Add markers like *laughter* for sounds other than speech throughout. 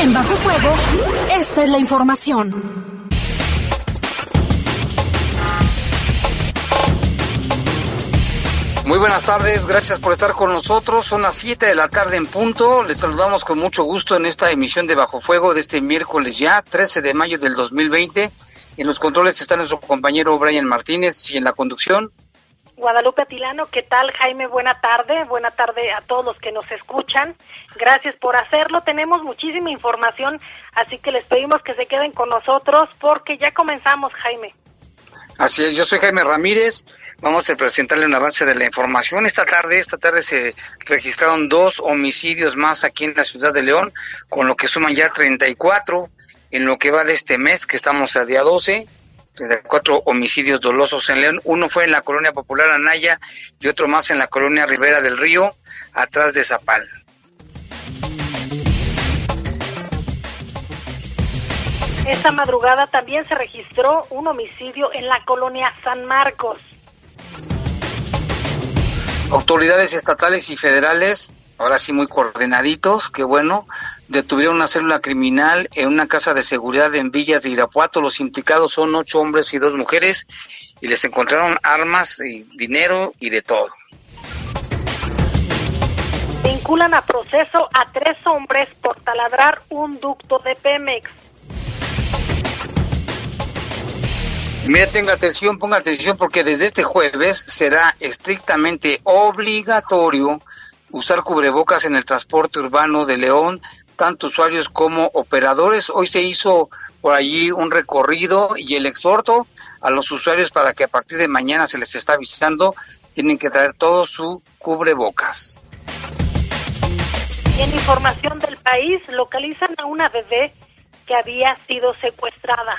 En Bajo Fuego, esta es la información. Muy buenas tardes, gracias por estar con nosotros. Son las 7 de la tarde en punto. Les saludamos con mucho gusto en esta emisión de Bajo Fuego de este miércoles ya, 13 de mayo del 2020. En los controles está nuestro compañero Brian Martínez y en la conducción Guadalupe Atilano, ¿qué tal Jaime? Buena tarde, buena tarde a todos los que nos escuchan. Gracias por hacerlo. Tenemos muchísima información, así que les pedimos que se queden con nosotros porque ya comenzamos, Jaime. Así es, yo soy Jaime Ramírez. Vamos a presentarle un avance de la información. Esta tarde, esta tarde se registraron dos homicidios más aquí en la ciudad de León, con lo que suman ya 34 en lo que va de este mes, que estamos a día 12 cuatro homicidios dolosos en León. Uno fue en la colonia popular Anaya y otro más en la colonia Rivera del Río, atrás de Zapal. Esta madrugada también se registró un homicidio en la colonia San Marcos. Autoridades estatales y federales, ahora sí muy coordinaditos, qué bueno, detuvieron una célula criminal en una casa de seguridad en Villas de Irapuato. Los implicados son ocho hombres y dos mujeres y les encontraron armas y dinero y de todo. Vinculan a proceso a tres hombres por taladrar un ducto de Pemex. Mira, tenga atención, ponga atención porque desde este jueves será estrictamente obligatorio usar cubrebocas en el transporte urbano de León, tanto usuarios como operadores. Hoy se hizo por allí un recorrido y el exhorto a los usuarios para que a partir de mañana se les está avisando, tienen que traer todo su cubrebocas. En información del país, localizan a una bebé que había sido secuestrada.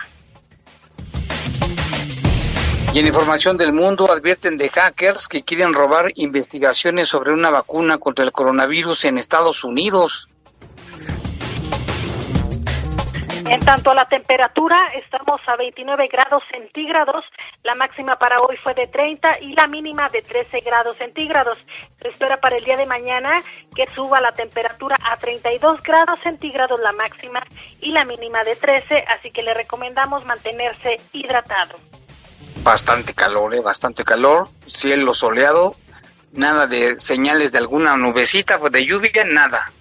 Y en información del mundo advierten de hackers que quieren robar investigaciones sobre una vacuna contra el coronavirus en Estados Unidos. En tanto a la temperatura, estamos a 29 grados centígrados. La máxima para hoy fue de 30 y la mínima de 13 grados centígrados. Se espera para el día de mañana que suba la temperatura a 32 grados centígrados la máxima y la mínima de 13, así que le recomendamos mantenerse hidratado. Bastante calor, ¿eh? bastante calor, cielo soleado, nada de señales de alguna nubecita, pues de lluvia, nada.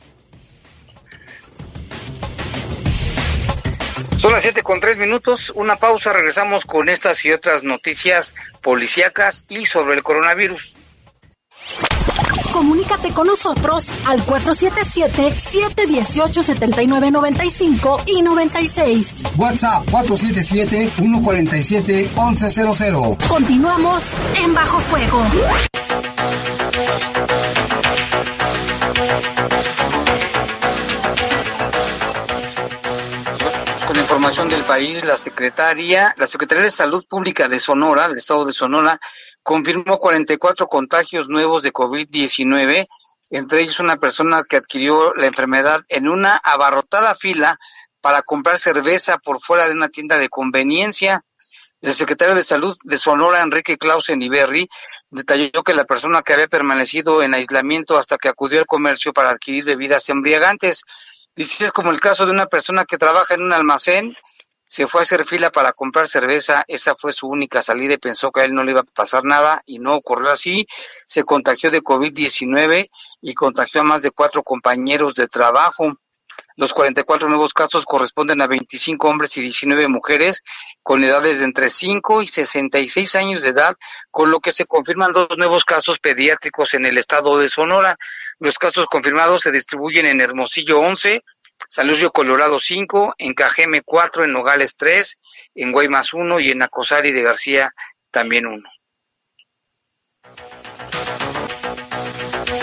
Son las siete con tres minutos, una pausa, regresamos con estas y otras noticias policíacas y sobre el coronavirus. Comunícate con nosotros al 477-718-7995 y 96. WhatsApp 477-147-1100. Continuamos en Bajo Fuego. información del país, la secretaria, la Secretaría de Salud Pública de Sonora, del estado de Sonora, confirmó 44 contagios nuevos de COVID-19, entre ellos una persona que adquirió la enfermedad en una abarrotada fila para comprar cerveza por fuera de una tienda de conveniencia. El secretario de Salud de Sonora, Enrique Clausen Iberri, detalló que la persona que había permanecido en aislamiento hasta que acudió al comercio para adquirir bebidas embriagantes Dice, es como el caso de una persona que trabaja en un almacén, se fue a hacer fila para comprar cerveza, esa fue su única salida y pensó que a él no le iba a pasar nada y no ocurrió así, se contagió de COVID-19 y contagió a más de cuatro compañeros de trabajo. Los 44 nuevos casos corresponden a 25 hombres y 19 mujeres con edades de entre 5 y 66 años de edad, con lo que se confirman dos nuevos casos pediátricos en el estado de Sonora. Los casos confirmados se distribuyen en Hermosillo 11, San Luis Colorado 5, en Cajeme 4, en Nogales 3, en Guaymas 1 y en Acosari de García también 1.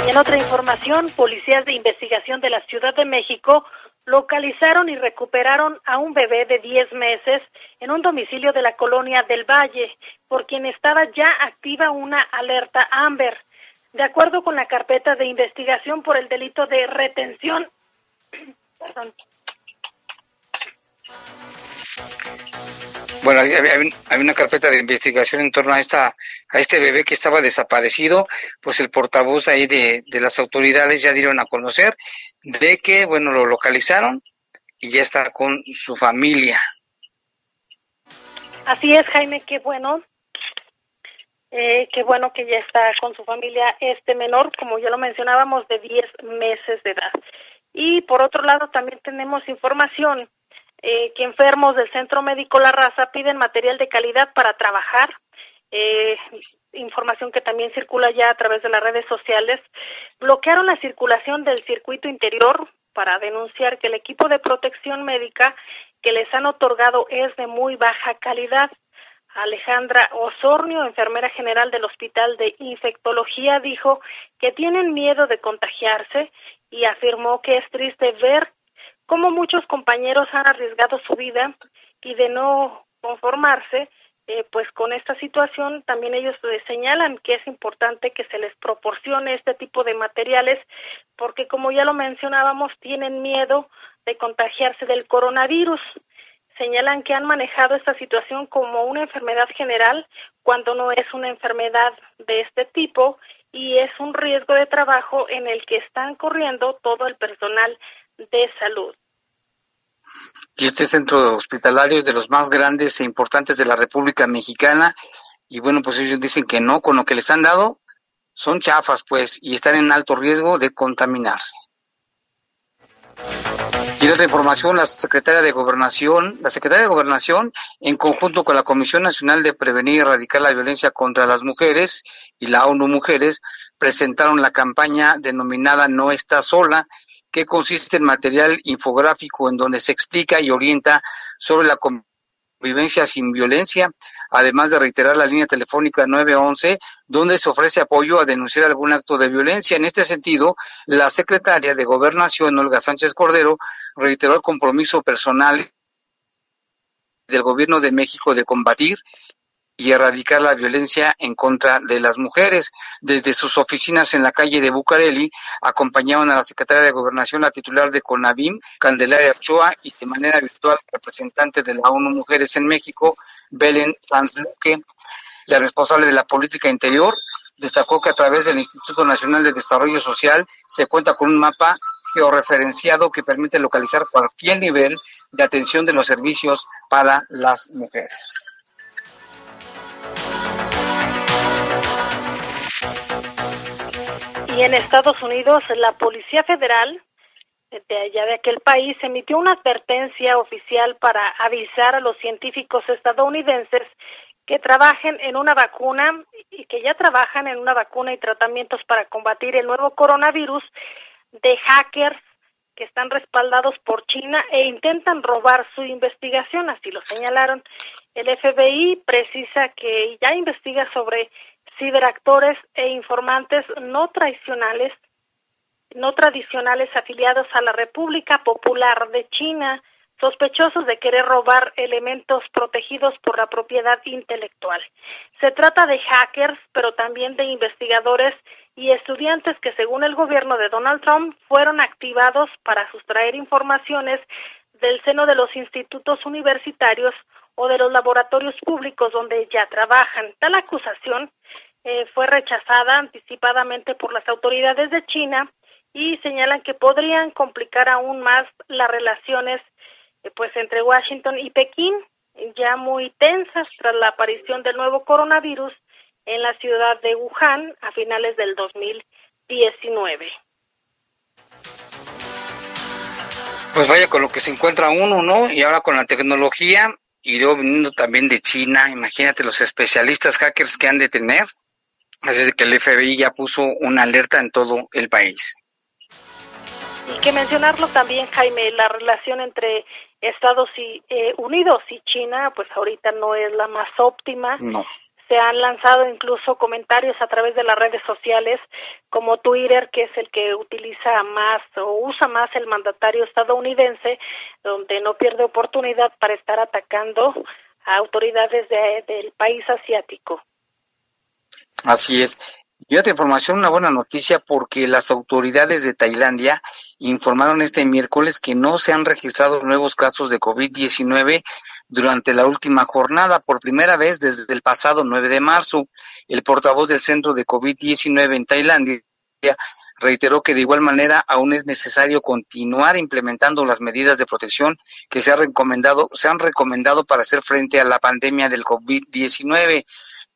Y en otra información, policías de investigación de la Ciudad de México localizaron y recuperaron a un bebé de 10 meses en un domicilio de la colonia del Valle, por quien estaba ya activa una alerta Amber. De acuerdo con la carpeta de investigación por el delito de retención, perdón, bueno, hay, una carpeta de investigación en torno a esta a este bebé que estaba desaparecido, pues el portavoz ahí de, de las autoridades ya dieron a conocer de que, bueno, lo localizaron y ya está con su familia. Así es, Jaime, qué bueno. Eh, qué bueno que ya está con su familia este menor, como ya lo mencionábamos, de 10 meses de edad. Y por otro lado, también tenemos información eh, que enfermos del Centro Médico La Raza piden material de calidad para trabajar. Eh, información que también circula ya a través de las redes sociales. Bloquearon la circulación del circuito interior para denunciar que el equipo de protección médica que les han otorgado es de muy baja calidad. Alejandra Osornio, enfermera general del Hospital de Infectología, dijo que tienen miedo de contagiarse y afirmó que es triste ver como muchos compañeros han arriesgado su vida y de no conformarse, eh, pues con esta situación también ellos señalan que es importante que se les proporcione este tipo de materiales porque como ya lo mencionábamos tienen miedo de contagiarse del coronavirus. Señalan que han manejado esta situación como una enfermedad general cuando no es una enfermedad de este tipo y es un riesgo de trabajo en el que están corriendo todo el personal de salud. Y este centro hospitalario es de los más grandes e importantes de la República Mexicana. Y bueno, pues ellos dicen que no, con lo que les han dado, son chafas, pues, y están en alto riesgo de contaminarse. Y otra información, la secretaria de Gobernación, la secretaria de Gobernación, en conjunto con la Comisión Nacional de Prevenir y Erradicar la Violencia contra las Mujeres y la ONU Mujeres, presentaron la campaña denominada No está sola, que consiste en material infográfico en donde se explica y orienta sobre la convivencia sin violencia, además de reiterar la línea telefónica 911, donde se ofrece apoyo a denunciar algún acto de violencia. En este sentido, la secretaria de Gobernación, Olga Sánchez Cordero, reiteró el compromiso personal del Gobierno de México de combatir y erradicar la violencia en contra de las mujeres. Desde sus oficinas en la calle de Bucareli acompañaban a la secretaria de Gobernación, la titular de CONAVIM, Candelaria Ochoa, y de manera virtual representante de la ONU Mujeres en México, Belén Sanz Luque. La responsable de la política interior destacó que a través del Instituto Nacional de Desarrollo Social se cuenta con un mapa georreferenciado que permite localizar cualquier nivel de atención de los servicios para las mujeres. Y en Estados Unidos, la Policía Federal de allá de aquel país emitió una advertencia oficial para avisar a los científicos estadounidenses que trabajen en una vacuna y que ya trabajan en una vacuna y tratamientos para combatir el nuevo coronavirus de hackers que están respaldados por China e intentan robar su investigación, así lo señalaron. El FBI precisa que ya investiga sobre ciberactores e informantes no tradicionales, no tradicionales afiliados a la República Popular de China, sospechosos de querer robar elementos protegidos por la propiedad intelectual. Se trata de hackers, pero también de investigadores y estudiantes que, según el gobierno de Donald Trump, fueron activados para sustraer informaciones del seno de los institutos universitarios o de los laboratorios públicos donde ya trabajan. Tal acusación eh, fue rechazada anticipadamente por las autoridades de China y señalan que podrían complicar aún más las relaciones eh, pues entre Washington y Pekín ya muy tensas tras la aparición del nuevo coronavirus en la ciudad de Wuhan a finales del 2019. Pues vaya con lo que se encuentra uno, ¿no? Y ahora con la tecnología y luego viniendo también de China, imagínate los especialistas hackers que han de tener. Así que el FBI ya puso una alerta en todo el país. Y que mencionarlo también, Jaime, la relación entre Estados eh, Unidos y China, pues ahorita no es la más óptima. No. Se han lanzado incluso comentarios a través de las redes sociales como Twitter, que es el que utiliza más o usa más el mandatario estadounidense, donde no pierde oportunidad para estar atacando a autoridades del país asiático. Así es. Y otra información, una buena noticia porque las autoridades de Tailandia informaron este miércoles que no se han registrado nuevos casos de COVID-19 durante la última jornada por primera vez desde el pasado 9 de marzo. El portavoz del Centro de COVID-19 en Tailandia reiteró que de igual manera aún es necesario continuar implementando las medidas de protección que se, ha recomendado, se han recomendado para hacer frente a la pandemia del COVID-19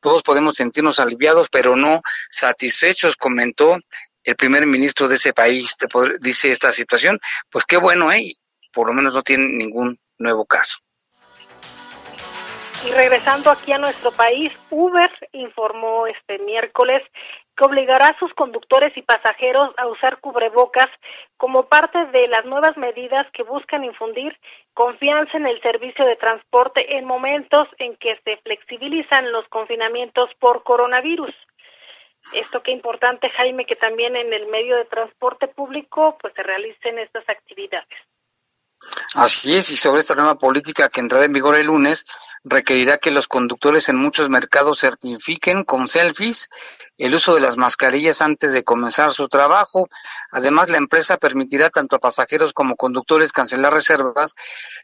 todos podemos sentirnos aliviados, pero no satisfechos, comentó el primer ministro de ese país, te dice esta situación, pues qué bueno, ¿eh? Por lo menos no tiene ningún nuevo caso. Y regresando aquí a nuestro país, Uber informó este miércoles que obligará a sus conductores y pasajeros a usar cubrebocas como parte de las nuevas medidas que buscan infundir confianza en el servicio de transporte en momentos en que se flexibilizan los confinamientos por coronavirus. Esto qué importante, Jaime, que también en el medio de transporte público pues se realicen estas actividades. Así es, y sobre esta nueva política que entrará en vigor el lunes, requerirá que los conductores en muchos mercados certifiquen con selfies el uso de las mascarillas antes de comenzar su trabajo. Además, la empresa permitirá tanto a pasajeros como conductores cancelar reservas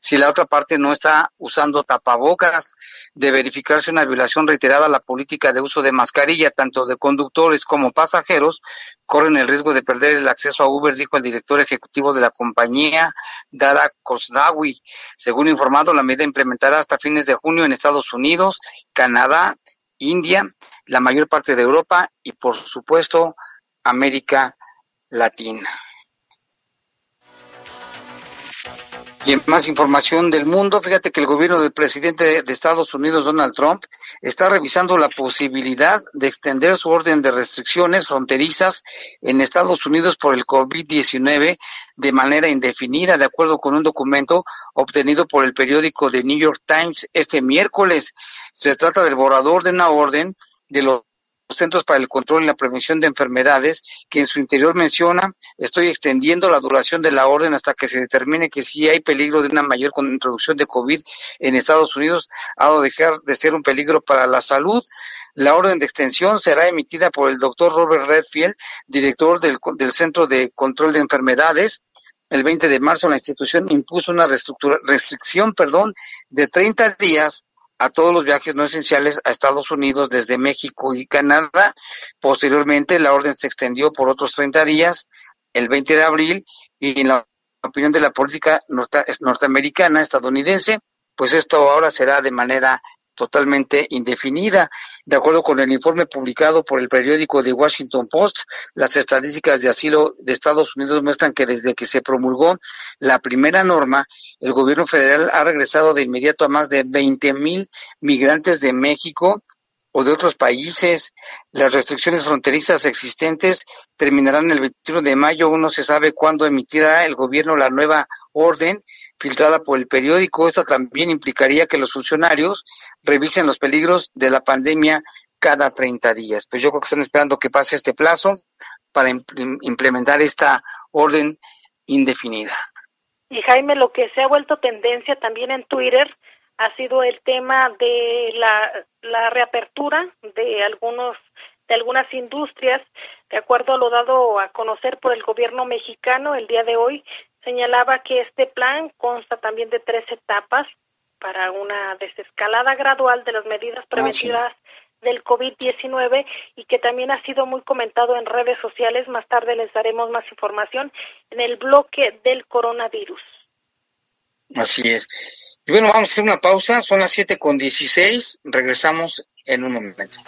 si la otra parte no está usando tapabocas. De verificarse una violación reiterada a la política de uso de mascarilla, tanto de conductores como pasajeros, corren el riesgo de perder el acceso a Uber, dijo el director ejecutivo de la compañía, Dara Kosdawi. Según informado, la medida implementará hasta fines de junio en Estados Unidos, Canadá, India, la mayor parte de Europa y por supuesto América Latina. Y en más información del mundo, fíjate que el gobierno del presidente de Estados Unidos, Donald Trump, está revisando la posibilidad de extender su orden de restricciones fronterizas en Estados Unidos por el COVID-19 de manera indefinida, de acuerdo con un documento obtenido por el periódico The New York Times este miércoles. Se trata del borrador de una orden de los Centros para el Control y la Prevención de Enfermedades, que en su interior menciona, estoy extendiendo la duración de la orden hasta que se determine que si hay peligro de una mayor introducción de COVID en Estados Unidos, ha de dejar de ser un peligro para la salud. La orden de extensión será emitida por el doctor Robert Redfield, director del, del Centro de Control de Enfermedades, el 20 de marzo la institución impuso una restricción perdón, de 30 días a todos los viajes no esenciales a Estados Unidos desde México y Canadá. Posteriormente, la orden se extendió por otros 30 días, el 20 de abril, y en la opinión de la política norteamericana, estadounidense, pues esto ahora será de manera totalmente indefinida. De acuerdo con el informe publicado por el periódico The Washington Post, las estadísticas de asilo de Estados Unidos muestran que desde que se promulgó la primera norma, el gobierno federal ha regresado de inmediato a más de 20 mil migrantes de México o de otros países. Las restricciones fronterizas existentes terminarán el 21 de mayo. Uno se sabe cuándo emitirá el gobierno la nueva orden filtrada por el periódico. Esto también implicaría que los funcionarios revisen los peligros de la pandemia cada 30 días. Pues yo creo que están esperando que pase este plazo para implementar esta orden indefinida. Y Jaime, lo que se ha vuelto tendencia también en Twitter ha sido el tema de la, la reapertura de algunos de algunas industrias, de acuerdo a lo dado a conocer por el gobierno mexicano el día de hoy, señalaba que este plan consta también de tres etapas para una desescalada gradual de las medidas ah, preventivas del COVID-19 y que también ha sido muy comentado en redes sociales. Más tarde les daremos más información en el bloque del coronavirus. Así es. Y bueno, vamos a hacer una pausa. Son las siete con 16. Regresamos en un momento.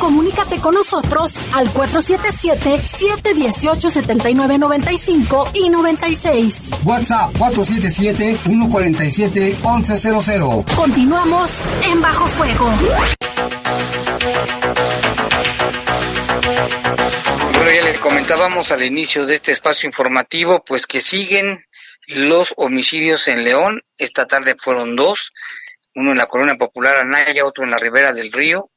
Comunícate con nosotros al 477-718-7995 y 96. WhatsApp 477-147-1100. Continuamos en Bajo Fuego. Bueno, ya le comentábamos al inicio de este espacio informativo, pues que siguen los homicidios en León. Esta tarde fueron dos, uno en la colonia popular Anaya, otro en la ribera del río,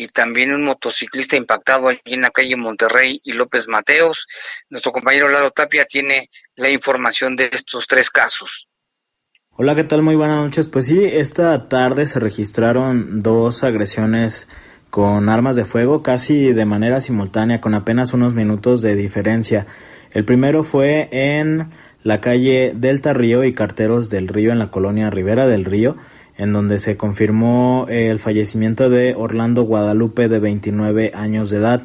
y también un motociclista impactado allí en la calle Monterrey y López Mateos. Nuestro compañero Lalo Tapia tiene la información de estos tres casos. Hola, ¿qué tal? Muy buenas noches. Pues sí, esta tarde se registraron dos agresiones con armas de fuego casi de manera simultánea, con apenas unos minutos de diferencia. El primero fue en la calle Delta Río y Carteros del Río en la colonia Rivera del Río, en donde se confirmó el fallecimiento de Orlando Guadalupe de 29 años de edad.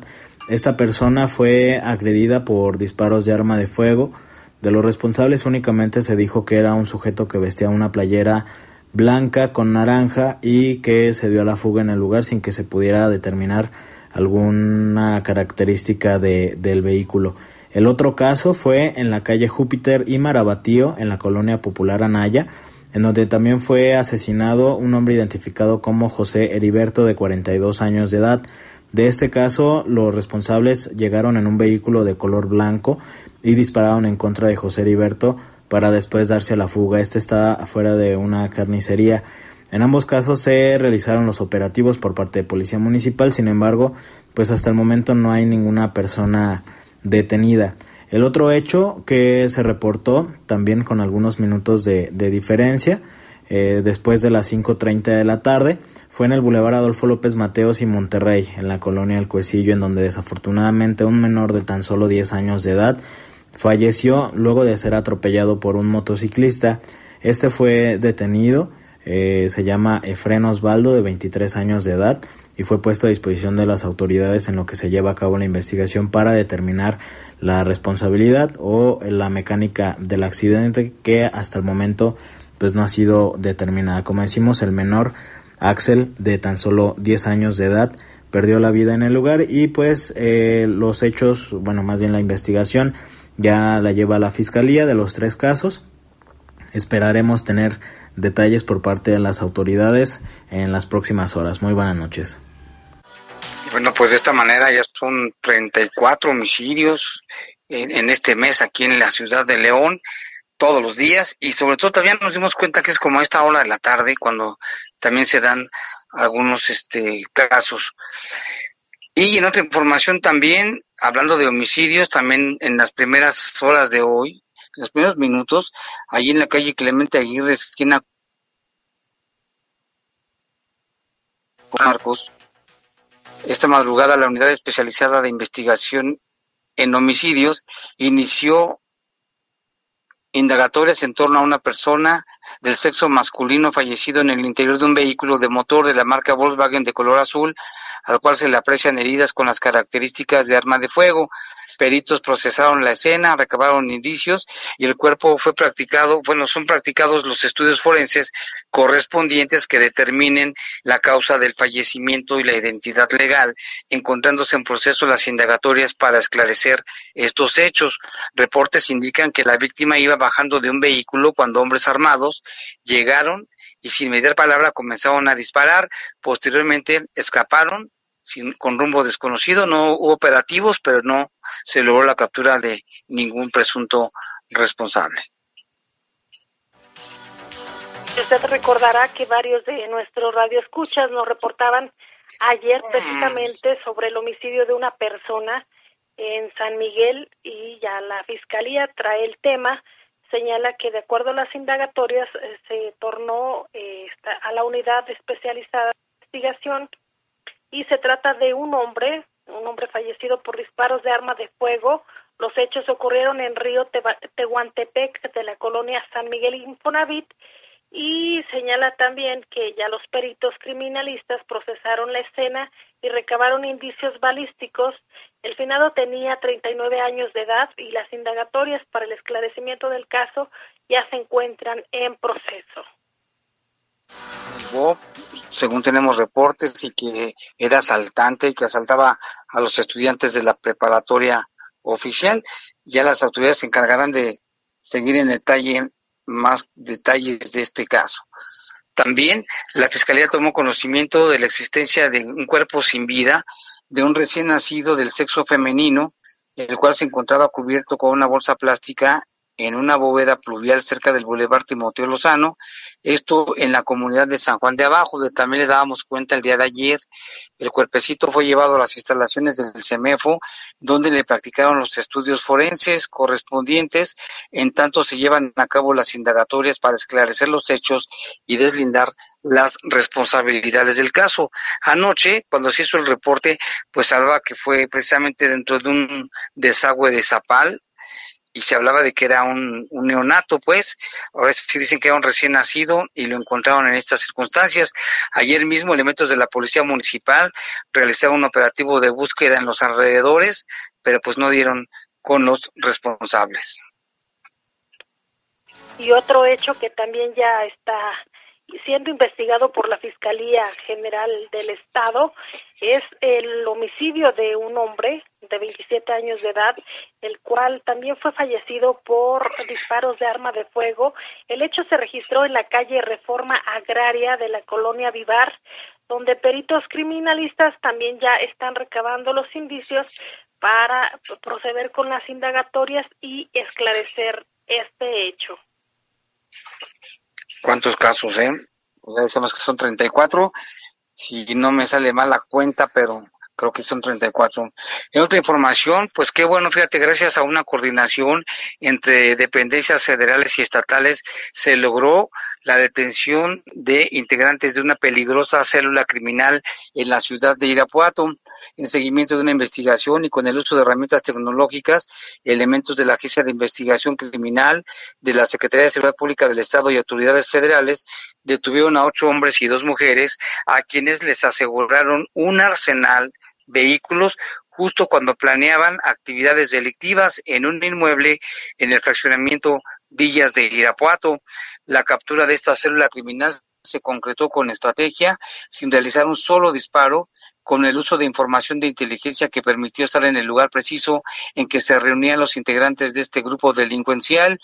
Esta persona fue agredida por disparos de arma de fuego. De los responsables únicamente se dijo que era un sujeto que vestía una playera blanca con naranja y que se dio a la fuga en el lugar sin que se pudiera determinar alguna característica de, del vehículo. El otro caso fue en la calle Júpiter y Marabatío, en la colonia popular Anaya, en donde también fue asesinado un hombre identificado como José Heriberto de 42 años de edad. De este caso, los responsables llegaron en un vehículo de color blanco y dispararon en contra de José Heriberto para después darse a la fuga. Este está afuera de una carnicería. En ambos casos se realizaron los operativos por parte de Policía Municipal, sin embargo, pues hasta el momento no hay ninguna persona detenida. El otro hecho que se reportó, también con algunos minutos de, diferencia, eh, después de las 5.30 de la tarde, fue en el Boulevard Adolfo López Mateos y Monterrey, en la colonia El Cuecillo, en donde desafortunadamente un menor de tan solo 10 años de edad falleció luego de ser atropellado por un motociclista. Este fue detenido, eh, se llama Efren Osvaldo, de 23 años de edad, y fue puesto a disposición de las autoridades en lo que se lleva a cabo la investigación para determinar la responsabilidad o la mecánica del accidente que hasta el momento pues no ha sido determinada. Como decimos, el menor Axel de tan solo 10 años de edad perdió la vida en el lugar y pues eh, los hechos, bueno, más bien la investigación ya la lleva la fiscalía de los tres casos. Esperaremos tener detalles por parte de las autoridades en las próximas horas. Muy buenas noches. Bueno, pues de esta manera ya son 34 homicidios en, en, este mes aquí en la ciudad de León, todos los días, y sobre todo también nos dimos cuenta que es como esta hora de la tarde cuando también se dan algunos este casos. Y en otra información también, hablando de homicidios, también en las primeras horas de hoy, en los primeros minutos, allí en la calle Clemente Aguirre, esquina Marcos, esta madrugada la unidad especializada de investigación en homicidios inició indagatorias en torno a una persona del sexo masculino fallecido en el interior de un vehículo de motor de la marca Volkswagen de color azul al cual se le aprecian heridas con las características de arma de fuego. Peritos procesaron la escena, recabaron indicios y el cuerpo fue practicado, bueno, son practicados los estudios forenses correspondientes que determinen la causa del fallecimiento y la identidad legal, encontrándose en proceso las indagatorias para esclarecer estos hechos. Reportes indican que la víctima iba bajando de un vehículo cuando hombres armados llegaron y sin mediar palabra comenzaron a disparar. Posteriormente escaparon sin, con rumbo desconocido. No hubo operativos, pero no se logró la captura de ningún presunto responsable. Usted recordará que varios de nuestros radioescuchas nos reportaban ayer mm. precisamente sobre el homicidio de una persona en San Miguel y ya la fiscalía trae el tema señala que de acuerdo a las indagatorias eh, se tornó eh, a la unidad especializada de investigación y se trata de un hombre, un hombre fallecido por disparos de arma de fuego. Los hechos ocurrieron en Río Tehuantepec de la colonia San Miguel Infonavit y señala también que ya los peritos criminalistas procesaron la escena y recabaron indicios balísticos. El finado tenía 39 años de edad y las indagatorias para el esclarecimiento del caso ya se encuentran en proceso. Según tenemos reportes, y que era asaltante y que asaltaba a los estudiantes de la preparatoria oficial. Ya las autoridades se encargarán de seguir en detalle más detalles de este caso. También la Fiscalía tomó conocimiento de la existencia de un cuerpo sin vida de un recién nacido del sexo femenino, el cual se encontraba cubierto con una bolsa plástica en una bóveda pluvial cerca del Boulevard Timoteo Lozano, esto en la comunidad de San Juan de Abajo, de también le dábamos cuenta el día de ayer. El cuerpecito fue llevado a las instalaciones del CEMEFO, donde le practicaron los estudios forenses correspondientes, en tanto se llevan a cabo las indagatorias para esclarecer los hechos y deslindar las responsabilidades del caso. Anoche, cuando se hizo el reporte, pues hablaba que fue precisamente dentro de un desagüe de Zapal, y se hablaba de que era un, neonato, pues, ahora sí dicen que era un recién nacido y lo encontraron en estas circunstancias. Ayer mismo elementos de la Policía Municipal realizaron un operativo de búsqueda en los alrededores, pero pues no dieron con los responsables. Y otro hecho que también ya está siendo investigado por la Fiscalía General del Estado es el homicidio de un hombre de 27 años de edad, el cual también fue fallecido por disparos de arma de fuego. El hecho se registró en la calle Reforma Agraria de la colonia Vivar, donde peritos criminalistas también ya están recabando los indicios para proceder con las indagatorias y esclarecer este hecho. ¿Cuántos casos, eh? Ya decimos que son 34. Si no me sale mal la cuenta, pero creo que son 34. En otra información, pues qué bueno, fíjate, gracias a una coordinación entre dependencias federales y estatales se logró la detención de integrantes de una peligrosa célula criminal en la ciudad de Irapuato. En seguimiento de una investigación y con el uso de herramientas tecnológicas, elementos de la Agencia de Investigación Criminal, de la Secretaría de Seguridad Pública del Estado y autoridades federales detuvieron a ocho hombres y dos mujeres a quienes les aseguraron un arsenal vehículos justo cuando planeaban actividades delictivas en un inmueble en el fraccionamiento Villas de Irapuato. La captura de esta célula criminal se concretó con estrategia, sin realizar un solo disparo, con el uso de información de inteligencia que permitió estar en el lugar preciso en que se reunían los integrantes de este grupo delincuencial.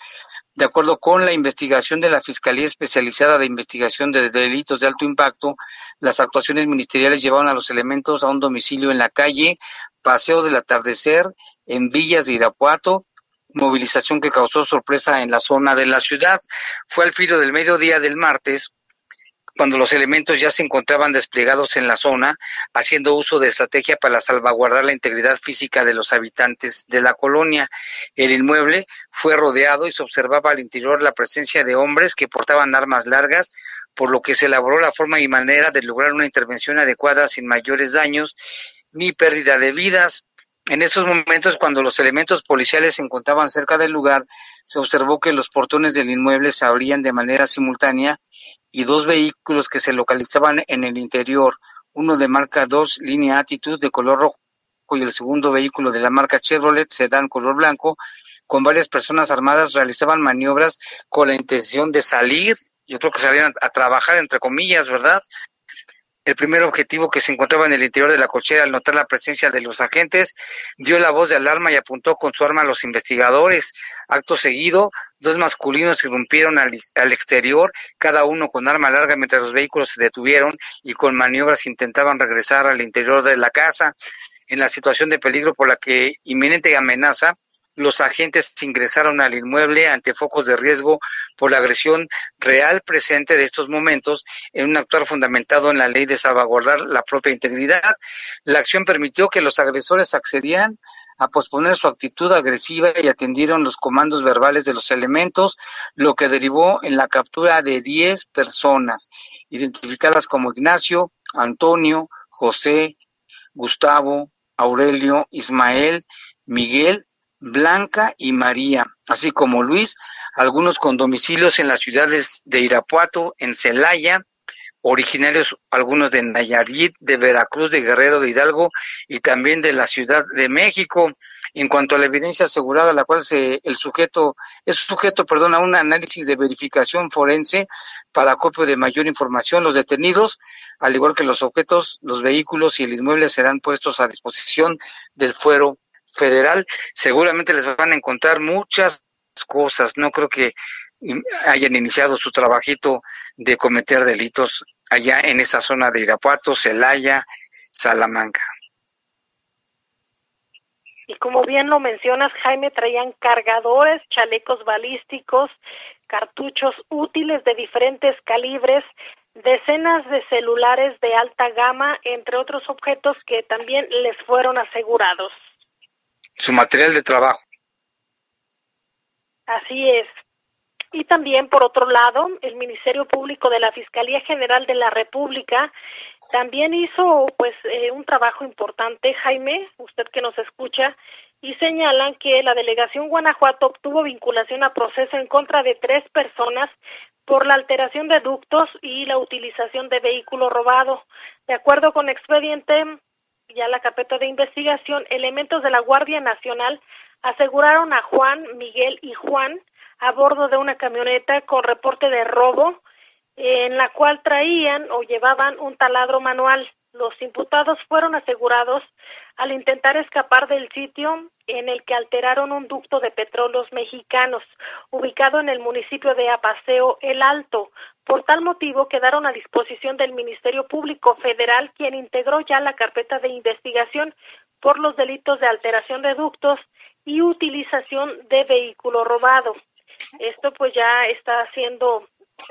De acuerdo con la investigación de la Fiscalía Especializada de Investigación de Delitos de Alto Impacto, las actuaciones ministeriales llevaron a los elementos a un domicilio en la calle Paseo del Atardecer, en Villas de Irapuato, movilización que causó sorpresa en la zona de la ciudad. Fue al filo del mediodía del martes cuando los elementos ya se encontraban desplegados en la zona, haciendo uso de estrategia para salvaguardar la integridad física de los habitantes de la colonia. El inmueble fue rodeado y se observaba al interior la presencia de hombres que portaban armas largas, por lo que se elaboró la forma y manera de lograr una intervención adecuada sin mayores daños ni pérdida de vidas. En esos momentos, cuando los elementos policiales se encontraban cerca del lugar, se observó que los portones del inmueble se abrían de manera simultánea y dos vehículos que se localizaban en el interior, uno de marca 2 línea Attitude de color rojo y el segundo vehículo de la marca Chevrolet sedán color blanco, con varias personas armadas realizaban maniobras con la intención de salir, yo creo que salían a trabajar entre comillas, ¿verdad? El primer objetivo que se encontraba en el interior de la cochera al notar la presencia de los agentes dio la voz de alarma y apuntó con su arma a los investigadores. Acto seguido, dos masculinos irrumpieron al, exterior, cada uno con arma larga mientras los vehículos se detuvieron y con maniobras intentaban regresar al interior de la casa. En la situación de peligro por la que inminente amenaza, los agentes ingresaron al inmueble ante focos de riesgo por la agresión real presente de estos momentos en un actuar fundamentado en la ley de salvaguardar la propia integridad. La acción permitió que los agresores accedían a posponer su actitud agresiva y atendieron los comandos verbales de los elementos, lo que derivó en la captura de 10 personas, identificadas como Ignacio, Antonio, José, Gustavo, Aurelio, Ismael, Miguel Blanca y María, así como Luis, algunos con domicilios en las ciudades de Irapuato, en Celaya, originarios algunos de Nayarit, de Veracruz, de Guerrero, de Hidalgo y también de la Ciudad de México. en cuanto a la evidencia asegurada, la cual se, el sujeto es sujeto, perdón, a un análisis de verificación forense para copio de mayor información. Los detenidos, al igual que los objetos, los vehículos y el inmueble serán puestos a disposición del fuero federal. Seguramente les van a encontrar muchas cosas. No creo que hayan iniciado su trabajito de cometer delitos allá en esa zona de Irapuato, Celaya, Salamanca. Y como bien lo mencionas, Jaime, traían cargadores, chalecos balísticos, cartuchos útiles de diferentes calibres, decenas de celulares de alta gama, entre otros objetos que también les fueron asegurados. Su material de trabajo. Así es. Y también, por otro lado, el Ministerio Público de la Fiscalía General de la República también hizo pues eh, un trabajo importante, Jaime, usted que nos escucha, y señalan que la delegación Guanajuato obtuvo vinculación a proceso en contra de tres personas por la alteración de ductos y la utilización de vehículo robado. De acuerdo con expediente, ya la carpeta de investigación, elementos de la Guardia Nacional aseguraron a Juan, Miguel y Juan a bordo de una camioneta con reporte de robo en la cual traían o llevaban un taladro manual. Los imputados fueron asegurados al intentar escapar del sitio en el que alteraron un ducto de petróleos mexicanos, ubicado en el municipio de Apaseo El Alto. Por tal motivo quedaron a disposición del Ministerio Público Federal, quien integró ya la carpeta de investigación por los delitos de alteración de ductos y utilización de vehículo robado. Esto pues ya está siendo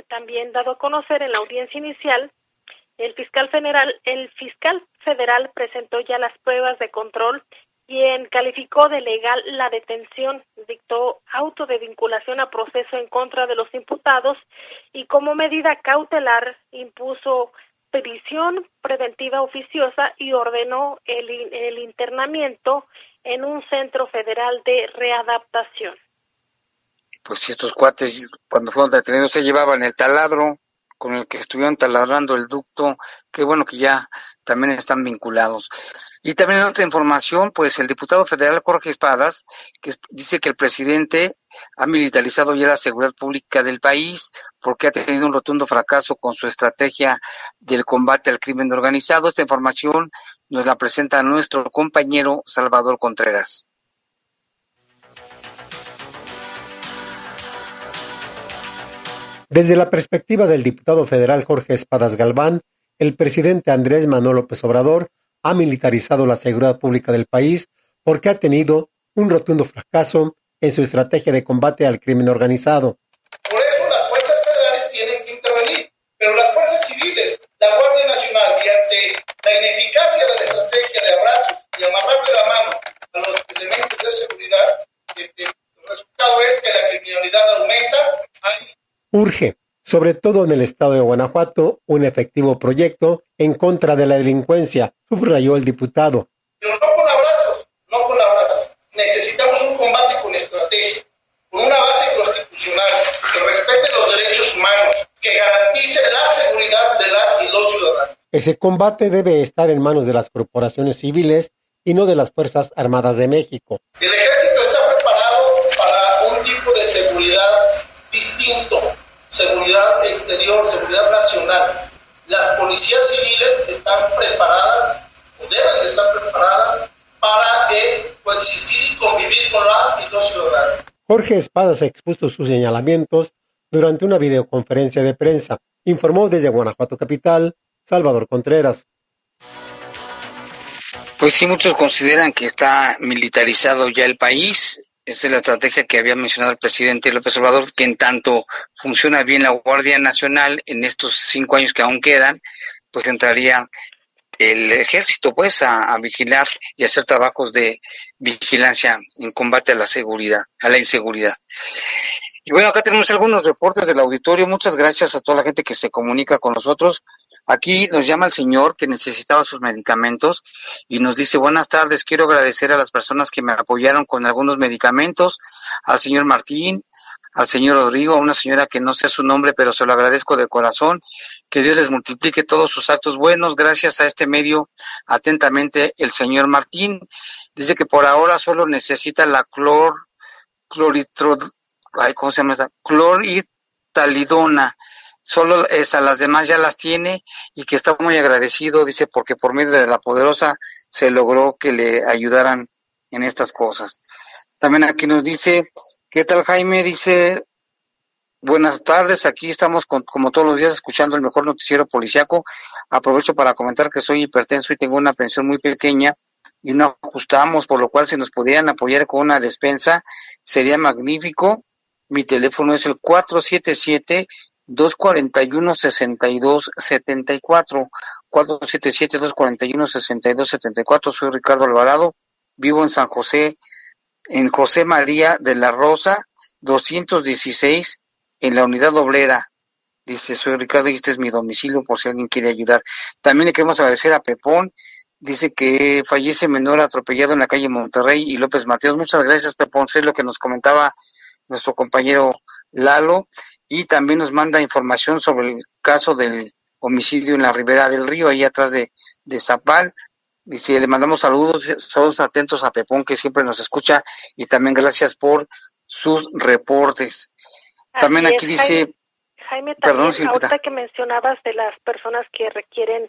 también dado a conocer en la audiencia inicial. El fiscal federal, el fiscal federal presentó ya las pruebas de control quien calificó de legal la detención, dictó auto de vinculación a proceso en contra de los imputados y como medida cautelar impuso prisión preventiva oficiosa y ordenó el, el internamiento en un centro federal de readaptación. Pues si estos cuates cuando fueron detenidos se llevaban el taladro con el que estuvieron taladrando el ducto, qué bueno que ya también están vinculados. Y también otra información, pues el diputado federal Jorge Espadas, que dice que el presidente ha militarizado ya la seguridad pública del país porque ha tenido un rotundo fracaso con su estrategia del combate al crimen organizado. Esta información nos la presenta nuestro compañero Salvador Contreras. Desde la perspectiva del diputado federal Jorge Espadas Galván, el presidente Andrés Manuel López Obrador ha militarizado la seguridad pública del país porque ha tenido un rotundo fracaso en su estrategia de combate al crimen organizado. Por eso las fuerzas federales tienen que intervenir, pero las fuerzas civiles, la Guardia Nacional, y ante la ineficacia de la estrategia de abrazo y amarrarle la mano a los elementos de seguridad, este, el resultado es que la criminalidad aumenta, hay Urge, sobre todo en el estado de Guanajuato, un efectivo proyecto en contra de la delincuencia, subrayó el diputado. Pero no con abrazos, no con abrazos. Necesitamos un combate con estrategia, con una base constitucional que respete los derechos humanos, que garantice la seguridad de las y los ciudadanos. Ese combate debe estar en manos de las corporaciones civiles y no de las Fuerzas Armadas de México. El ejército está preparado para un tipo de seguridad distinto, seguridad exterior, seguridad nacional. Las policías civiles están preparadas o deben de estar preparadas para coexistir y convivir con las y los ciudadanos. Jorge Espadas expuso sus señalamientos durante una videoconferencia de prensa. Informó desde Guanajuato Capital, Salvador Contreras. Pues sí, muchos consideran que está militarizado ya el país esa es la estrategia que había mencionado el presidente López Obrador, que en tanto funciona bien la Guardia Nacional en estos cinco años que aún quedan, pues entraría el ejército pues a, a, vigilar y hacer trabajos de vigilancia en combate a la seguridad, a la inseguridad. Y bueno, acá tenemos algunos reportes del auditorio. Muchas gracias a toda la gente que se comunica con nosotros. Aquí nos llama el señor que necesitaba sus medicamentos y nos dice, buenas tardes, quiero agradecer a las personas que me apoyaron con algunos medicamentos, al señor Martín, al señor Rodrigo, a una señora que no sé su nombre, pero se lo agradezco de corazón. Que Dios les multiplique todos sus actos buenos. Gracias a este medio, atentamente, el señor Martín. Dice que por ahora solo necesita la clor, ¿cómo se llama esta? Cloritalidona. Solo esa, las demás ya las tiene y que está muy agradecido, dice, porque por medio de la poderosa se logró que le ayudaran en estas cosas. También aquí nos dice, ¿qué tal Jaime? Dice, buenas tardes, aquí estamos como todos los días escuchando el mejor noticiero policiaco. Aprovecho para comentar que soy hipertenso y tengo una pensión muy pequeña y no ajustamos, por lo cual si nos pudieran apoyar con una despensa sería magnífico. Mi teléfono es el 477 241 6274 477 241 6274 soy Ricardo Alvarado vivo en San José en José María de la Rosa 216 en la unidad obrera dice soy Ricardo y este es mi domicilio por si alguien quiere ayudar también le queremos agradecer a Pepón dice que fallece menor atropellado en la calle Monterrey y López Mateos. Muchas gracias, Pepón. Sé lo que nos comentaba nuestro compañero Lalo y también nos manda información sobre el caso del homicidio en la ribera del río, ahí atrás de, de Zapal. Dice, le mandamos saludos, saludos atentos a Pepón que siempre nos escucha y también gracias por sus reportes. también aquí dice... Jaime, también, ahorita que mencionabas de las personas que requieren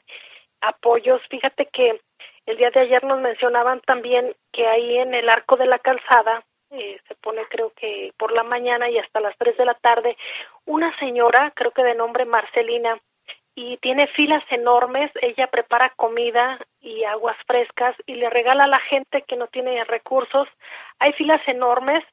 apoyos. Fíjate que el día de ayer nos mencionaban también que ahí en el arco de la calzada eh, se pone creo que por la mañana y hasta las 3 de la tarde una señora, creo que de nombre Marcelina, y tiene filas enormes, ella prepara comida y aguas frescas y le regala a la gente que no tiene recursos. Hay filas enormes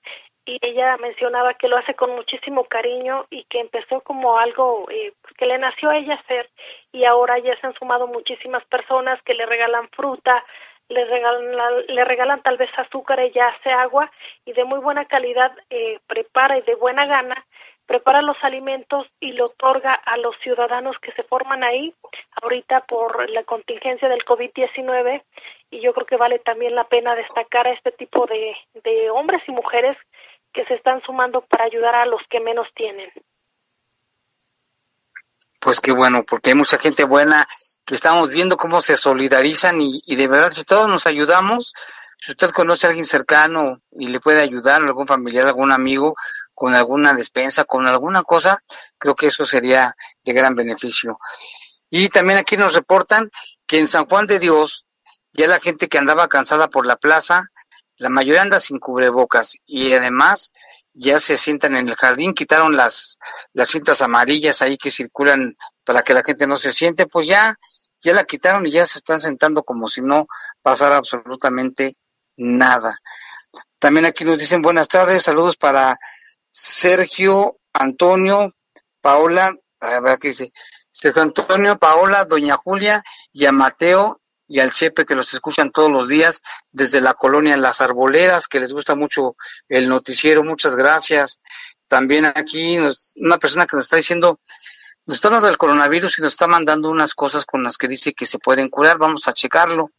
y ella mencionaba que lo hace con muchísimo cariño y que empezó como algo eh, que le nació a ella hacer y ahora ya se han sumado muchísimas personas que le regalan fruta, le regalan, le regalan tal vez azúcar, ella hace agua y de muy buena calidad eh, prepara y de buena gana prepara los alimentos y lo otorga a los ciudadanos que se forman ahí ahorita por la contingencia del COVID-19 y yo creo que vale también la pena destacar a este tipo de, de hombres y mujeres que se están sumando para ayudar a los que menos tienen. Pues qué bueno, porque hay mucha gente buena estamos viendo cómo se solidarizan y, de verdad si todos nos ayudamos, si usted conoce a alguien cercano y le puede ayudar, algún familiar, algún amigo, con alguna despensa, con alguna cosa, creo que eso sería de gran beneficio. Y también aquí nos reportan que en San Juan de Dios, ya la gente que andaba cansada por la plaza, la mayoría anda sin cubrebocas y además ya se sientan en el jardín, quitaron las, las cintas amarillas ahí que circulan para que la gente no se siente, pues ya, ya la quitaron y ya se están sentando como si no pasara absolutamente nada. También aquí nos dicen buenas tardes, saludos para Sergio Antonio, Paola, a ver qué dice, Sergio Antonio, Paola, Doña Julia y a Mateo y al Chepe que los escuchan todos los días desde la colonia Las Arboledas, que les gusta mucho el noticiero. Muchas gracias. También aquí una persona que nos está diciendo, nos está hablando del coronavirus y nos está mandando unas cosas con las que dice que se pueden curar. Vamos a checarlo.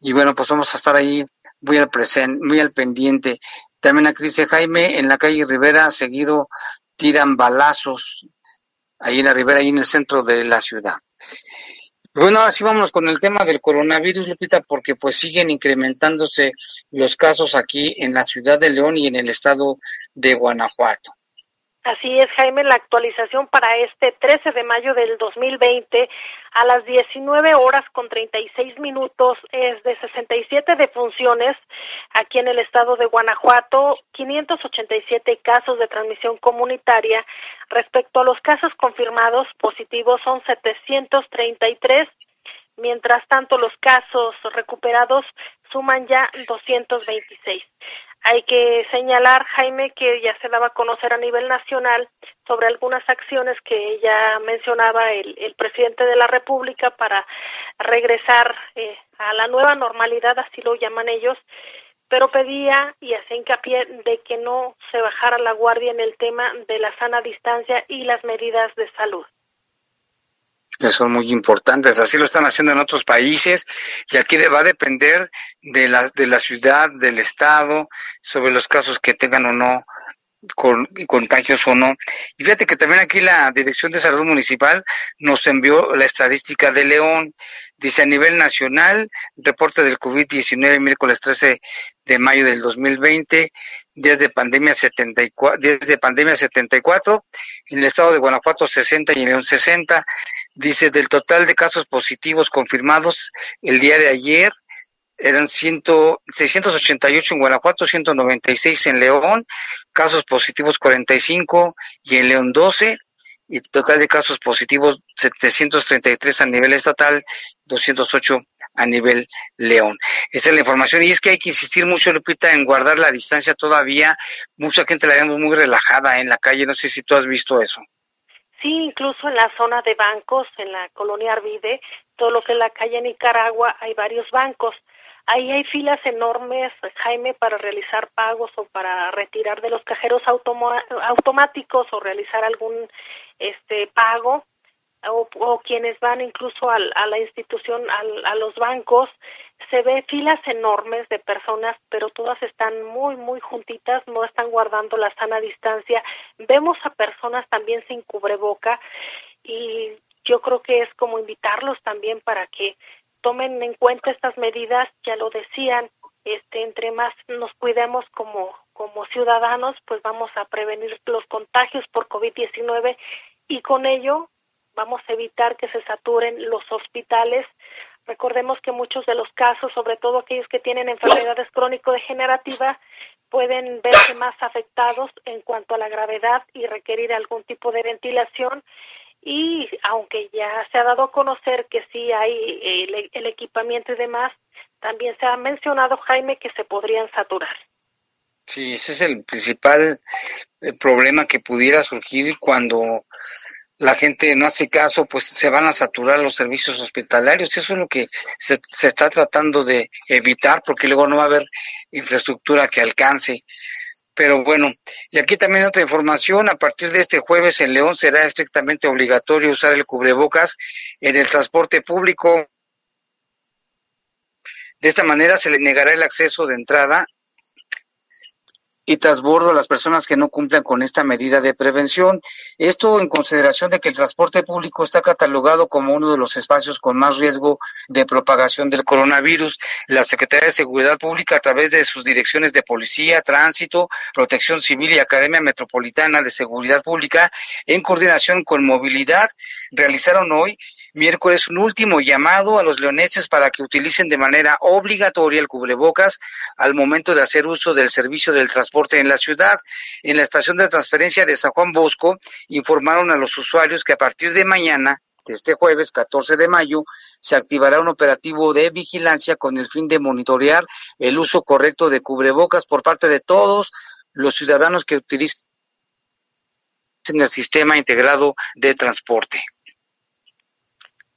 Y bueno, pues vamos a estar ahí muy al presente, muy al pendiente. También aquí dice Jaime, en la calle Rivera seguido tiran balazos ahí en la Rivera, ahí en el centro de la ciudad. Bueno, ahora sí vamos con el tema del coronavirus, Lupita, porque pues siguen incrementándose los casos aquí en la ciudad de León y en el estado de Guanajuato. Así es, Jaime, la actualización para este 13 de mayo del 2020 a las 19 horas con 36 minutos es de 67 defunciones aquí en el estado de Guanajuato, 587 casos de transmisión comunitaria. Respecto a los casos confirmados positivos son 733, mientras tanto los casos recuperados suman ya 226. Hay que señalar, Jaime, que ya se daba a conocer a nivel nacional sobre algunas acciones que ya mencionaba el, presidente de la República para regresar eh, a la nueva normalidad, así lo llaman ellos, pero pedía y hacía hincapié de que no se bajara la guardia en el tema de la sana distancia y las medidas de salud que son muy importantes. Así lo están haciendo en otros países y aquí va a depender de la, de la ciudad, del estado, sobre los casos que tengan o no con contagios o no. Y fíjate que también aquí la Dirección de Salud Municipal nos envió la estadística de León. Dice a nivel nacional, reporte del COVID-19 miércoles 13 de mayo del 2020, días de pandemia 74, días de pandemia 74, en el estado de Guanajuato 60 y en León 60. Dice del total de casos positivos confirmados el día de ayer, eran 688 en Guanajuato, 196 en León, casos positivos 45 y en León 12, y total de casos positivos 733 a nivel estatal, 208 a nivel León. Esa es la información y es que hay que insistir mucho, Lupita, en guardar la distancia todavía. Mucha gente la vemos muy relajada en la calle, no sé si tú has visto eso. Sí, incluso en la zona de bancos, en la colonia Arvide, todo lo que es la calle Nicaragua, hay varios bancos. Ahí hay filas enormes, Jaime, para realizar pagos o para retirar de los cajeros automáticos o realizar algún este pago o, quienes van incluso a la institución, a los bancos, se ve filas enormes de personas, pero todas están muy, muy juntitas, no están guardando la sana distancia. Vemos a personas también sin cubreboca y yo creo que es como invitarlos también para que tomen en cuenta estas medidas, ya lo decían, este, entre más nos cuidemos como, como ciudadanos, pues vamos a prevenir los contagios por COVID-19 y con ello vamos a evitar que se saturen los hospitales. Recordemos que muchos de los casos, sobre todo aquellos que tienen enfermedades crónico-degenerativas, pueden verse más afectados en cuanto a la gravedad y requerir algún tipo de ventilación y aunque ya se ha dado a conocer que sí hay el, equipamiento y demás, también se ha mencionado, Jaime, que se podrían saturar. Sí, ese es el principal eh, problema que pudiera surgir cuando la gente no hace caso, pues se van a saturar los servicios hospitalarios. Eso es lo que se, está tratando de evitar, porque luego no va a haber infraestructura que alcance pero bueno, y aquí también otra información, a partir de este jueves en León será estrictamente obligatorio usar el cubrebocas en el transporte público. De esta manera se le negará el acceso de entrada y trasbordo a las personas que no cumplan con esta medida de prevención. Esto en consideración de que el transporte público está catalogado como uno de los espacios con más riesgo de propagación del coronavirus. La Secretaría de Seguridad Pública, a través de sus direcciones de policía, tránsito, protección civil y Academia Metropolitana de Seguridad Pública, en coordinación con movilidad, realizaron hoy miércoles un último llamado a los leoneses para que utilicen de manera obligatoria el cubrebocas al momento de hacer uso del servicio del transporte en la ciudad. En la estación de transferencia de San Juan Bosco informaron a los usuarios que a partir de mañana, este jueves 14 de mayo, se activará un operativo de vigilancia con el fin de monitorear el uso correcto de cubrebocas por parte de todos los ciudadanos que utilicen el sistema integrado de transporte.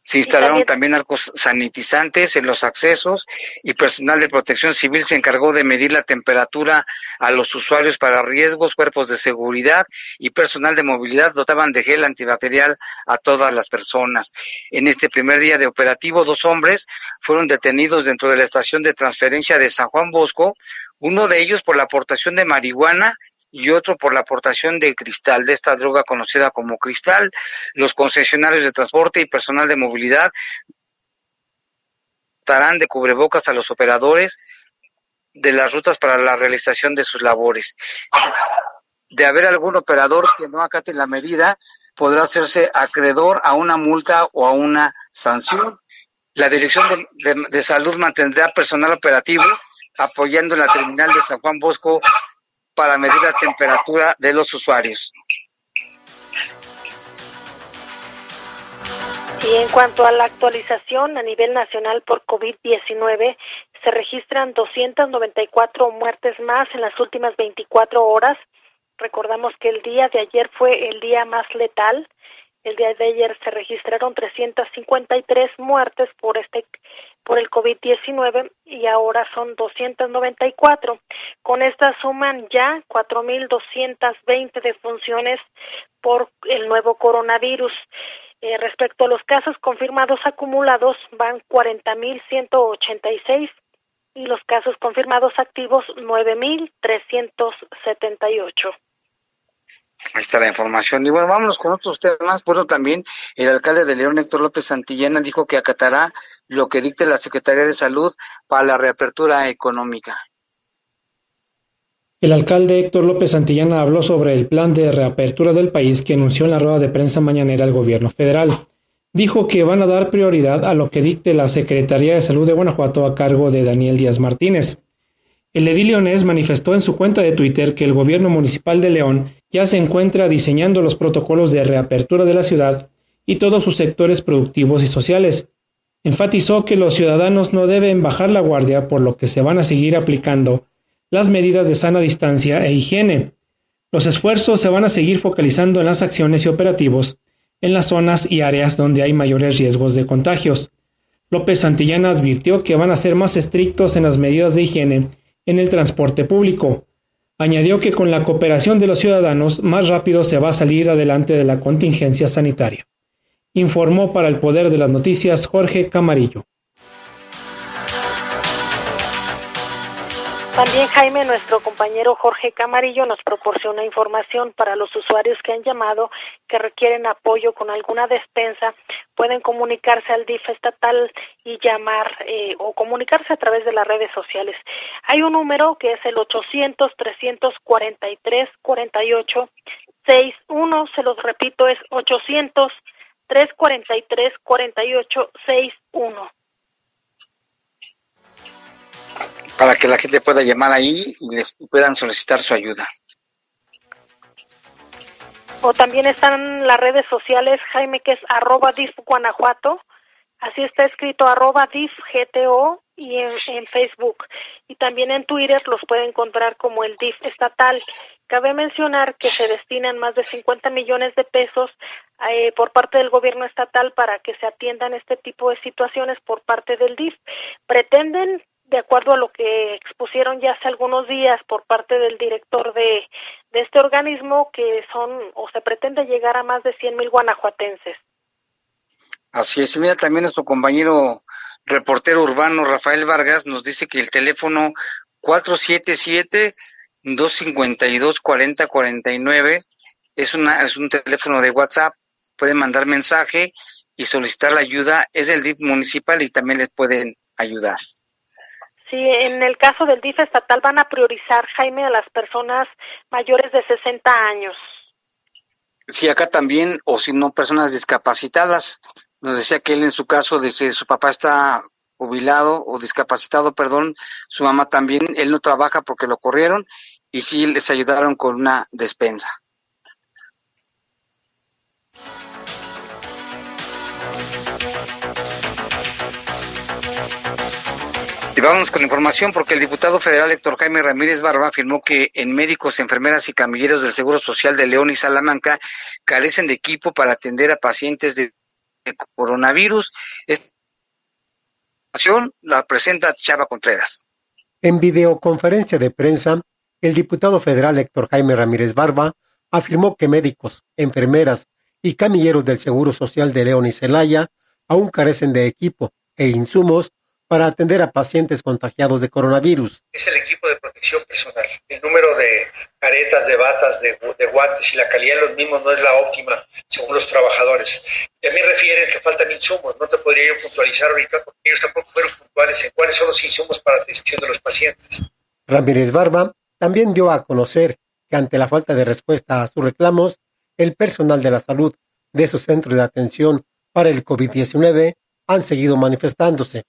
Se instalaron también arcos sanitizantes en los accesos y personal de protección civil se encargó de medir la temperatura a los usuarios para riesgos, cuerpos de seguridad y personal de movilidad dotaban de gel antibacterial a todas las personas. En este primer día de operativo, dos hombres fueron detenidos dentro de la estación de transferencia de San Juan Bosco, uno de ellos por la aportación de marihuana y otro por la aportación de cristal, de esta droga conocida como cristal. Los concesionarios de transporte y personal de movilidad darán de cubrebocas a los operadores de las rutas para la realización de sus labores. De haber algún operador que no acate la medida, podrá hacerse acreedor a una multa o a una sanción. La Dirección de, de Salud mantendrá personal operativo apoyando en la terminal de San Juan Bosco para medir la temperatura de los usuarios. Y en cuanto a la actualización a nivel nacional por COVID-19, se registran 294 muertes más en las últimas 24 horas. Recordamos que el día de ayer fue el día más letal. El día de ayer se registraron 353 muertes por este por el COVID-19 y ahora son 294. Con esta suman ya 4.220 defunciones por el nuevo coronavirus. Eh, respecto a los casos confirmados acumulados, van 40.186 y los casos confirmados activos 9.378. Ahí está la información. Y bueno, vámonos con otros temas. Bueno, también el alcalde de León, Héctor López Santillana, dijo que acatará lo que dicte la Secretaría de Salud para la reapertura económica. El alcalde Héctor López Santillana habló sobre el plan de reapertura del país que anunció en la rueda de prensa mañanera el gobierno federal. Dijo que van a dar prioridad a lo que dicte la Secretaría de Salud de Guanajuato a cargo de Daniel Díaz Martínez. El edil leonés manifestó en su cuenta de Twitter que el gobierno municipal de León ya se encuentra diseñando los protocolos de reapertura de la ciudad y todos sus sectores productivos y sociales. Enfatizó que los ciudadanos no deben bajar la guardia por lo que se van a seguir aplicando las medidas de sana distancia e higiene. Los esfuerzos se van a seguir focalizando en las acciones y operativos en las zonas y áreas donde hay mayores riesgos de contagios. López Santillana advirtió que van a ser más estrictos en las medidas de higiene en el transporte público. Añadió que con la cooperación de los ciudadanos más rápido se va a salir adelante de la contingencia sanitaria. Informó para el Poder de las Noticias Jorge Camarillo. También Jaime, nuestro compañero Jorge Camarillo, nos proporciona información para los usuarios que han llamado que requieren apoyo con alguna despensa. Pueden comunicarse al DIF estatal y llamar eh, o comunicarse a través de las redes sociales. Hay un número que es el 800-343-4861. Se los repito, es 800-343-4861 para que la gente pueda llamar ahí y les puedan solicitar su ayuda. O también están las redes sociales, Jaime, que es arroba DIF Guanajuato, así está escrito arroba DIF GTO y en, Facebook. Y también en Twitter los puede encontrar como el DIF estatal. Cabe mencionar que se destinan más de 50 millones de pesos eh, por parte del gobierno estatal para que se atiendan este tipo de situaciones por parte del DIF. Pretenden de acuerdo a lo que expusieron ya hace algunos días por parte del director de, de este organismo, que son o se pretende llegar a más de 100 mil guanajuatenses. Así es, mira también nuestro compañero reportero urbano Rafael Vargas nos dice que el teléfono 477 252 4049 es una es un teléfono de WhatsApp, pueden mandar mensaje y solicitar la ayuda, es del DIP municipal y también les pueden ayudar. Sí, en el caso del DIF estatal van a priorizar, Jaime, a las personas mayores de 60 años. Sí, acá también, o si no, personas discapacitadas. Nos decía que él en su caso, de si su papá está jubilado o discapacitado, perdón, su mamá también, él no trabaja porque lo corrieron y sí les ayudaron con una despensa. Y vamos con información porque el diputado federal Héctor Jaime Ramírez Barba afirmó que en médicos, enfermeras y camilleros del Seguro Social de León y Salamanca carecen de equipo para atender a pacientes de coronavirus. Esta la presenta Chava Contreras. En videoconferencia de prensa, el diputado federal Héctor Jaime Ramírez Barba afirmó que médicos, enfermeras y camilleros del Seguro Social de León y Celaya aún carecen de equipo e insumos para atender a pacientes contagiados de coronavirus. Es el equipo de protección personal. El número de caretas, de batas, de, guantes y la calidad de los mismos no es la óptima según los trabajadores. También refieren que faltan insumos. No te podría yo puntualizar ahorita porque ellos tampoco fueron puntuales en cuáles son los insumos para atención de los pacientes. Ramírez Barba también dio a conocer que ante la falta de respuesta a sus reclamos, el personal de la salud de su centro de atención para el COVID-19 han seguido manifestándose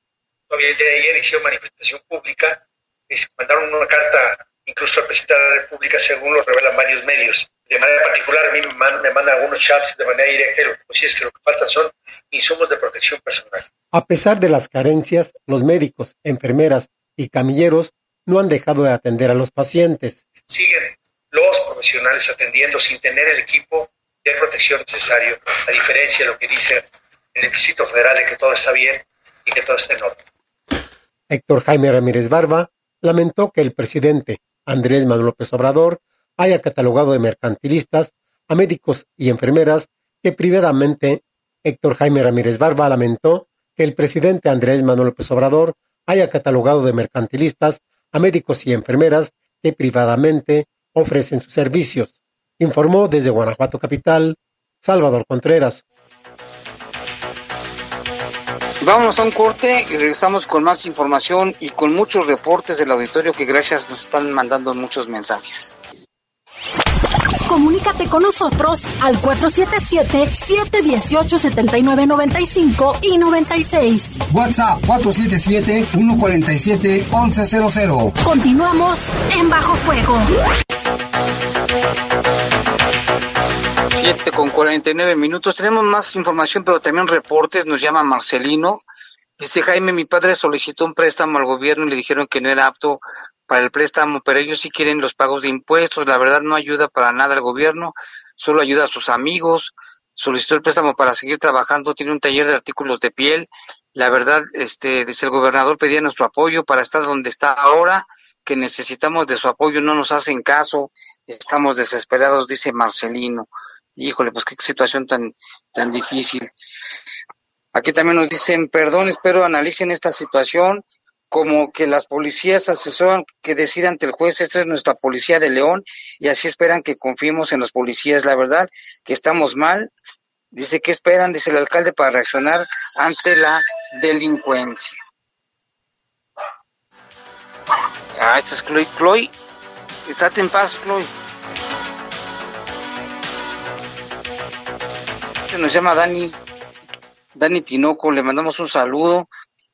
todavía el día de ayer hicieron manifestación pública, y mandaron una carta incluso al presidente de la República, según lo revelan varios medios. De manera particular, a mí me, mandan, algunos chats de manera directa y lo que pues es que lo que faltan son insumos de protección personal. A pesar de las carencias, los médicos, enfermeras y camilleros no han dejado de atender a los pacientes. Siguen los profesionales atendiendo sin tener el equipo de protección necesario, a diferencia de lo que dice el requisito federal de que todo está bien y que todo está en orden. Héctor Jaime Ramírez Barba lamentó que el presidente Andrés Manuel López Obrador haya catalogado de mercantilistas a médicos y enfermeras que privadamente Héctor Jaime Ramírez Barba lamentó que el presidente Andrés Manuel López Obrador haya catalogado de mercantilistas a médicos y enfermeras que privadamente ofrecen sus servicios. Informó desde Guanajuato Capital, Salvador Contreras. Vamos a un corte y regresamos con más información y con muchos reportes del auditorio que gracias nos están mandando muchos mensajes. Comunícate con nosotros al 477-718-7995 y 96. WhatsApp 477-147-1100. Continuamos en Bajo Fuego. 7 con 49 minutos. Tenemos más información, pero también reportes. Nos llama Marcelino. Dice Jaime, mi padre solicitó un préstamo al gobierno y le dijeron que no era apto para el préstamo, pero ellos sí quieren los pagos de impuestos. La verdad no ayuda para nada al gobierno, solo ayuda a sus amigos. Solicitó el préstamo para seguir trabajando, tiene un taller de artículos de piel. La verdad, este, dice el gobernador pedía nuestro apoyo para estar donde está ahora, que necesitamos de su apoyo, no nos hacen caso, estamos desesperados, dice Marcelino. Híjole, pues qué situación tan, tan difícil. Aquí también nos dicen, perdón, espero analicen esta situación como que las policías asesoran que decida ante el juez, esta es nuestra policía de León, y así esperan que confiemos en los policías. La verdad que estamos mal. Dice, ¿qué esperan? Dice el alcalde para reaccionar ante la delincuencia. Ah, esta es Chloe. Chloe, estate en paz, Chloe. Nos llama Dani, Dani Tinoco, le mandamos un saludo.